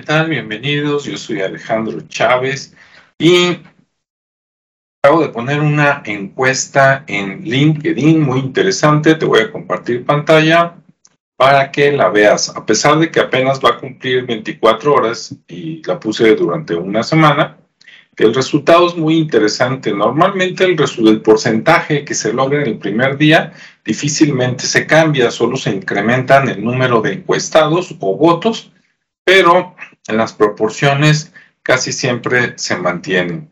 tal? Bienvenidos, yo soy Alejandro Chávez y acabo de poner una encuesta en LinkedIn muy interesante, te voy a compartir pantalla para que la veas. A pesar de que apenas va a cumplir 24 horas y la puse durante una semana, el resultado es muy interesante. Normalmente el, el porcentaje que se logra en el primer día difícilmente se cambia, solo se incrementan el número de encuestados o votos pero las proporciones casi siempre se mantienen.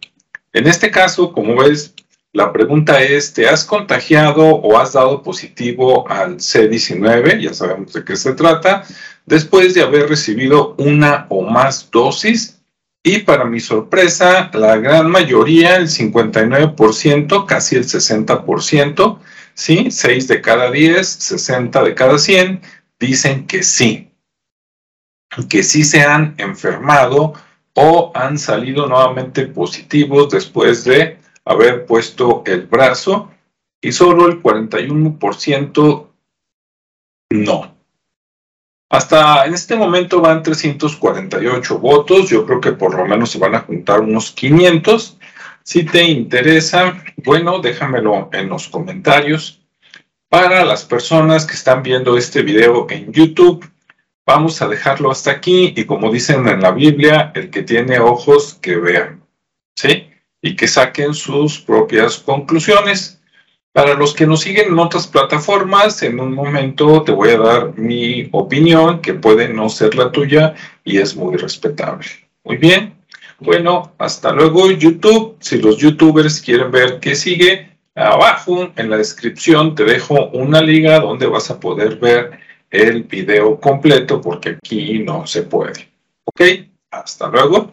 En este caso, como ves, la pregunta es, ¿te has contagiado o has dado positivo al C19? Ya sabemos de qué se trata. Después de haber recibido una o más dosis. Y para mi sorpresa, la gran mayoría, el 59%, casi el 60%, ¿sí? 6 de cada 10, 60 de cada 100, dicen que sí que sí se han enfermado o han salido nuevamente positivos después de haber puesto el brazo y solo el 41% no. Hasta en este momento van 348 votos, yo creo que por lo menos se van a juntar unos 500. Si te interesa, bueno, déjamelo en los comentarios. Para las personas que están viendo este video en YouTube, Vamos a dejarlo hasta aquí y como dicen en la Biblia, el que tiene ojos que vean, ¿sí? Y que saquen sus propias conclusiones. Para los que nos siguen en otras plataformas, en un momento te voy a dar mi opinión, que puede no ser la tuya y es muy respetable. Muy bien. Bueno, hasta luego YouTube. Si los youtubers quieren ver qué sigue, abajo en la descripción te dejo una liga donde vas a poder ver el video completo porque aquí no se puede. ¿Ok? Hasta luego.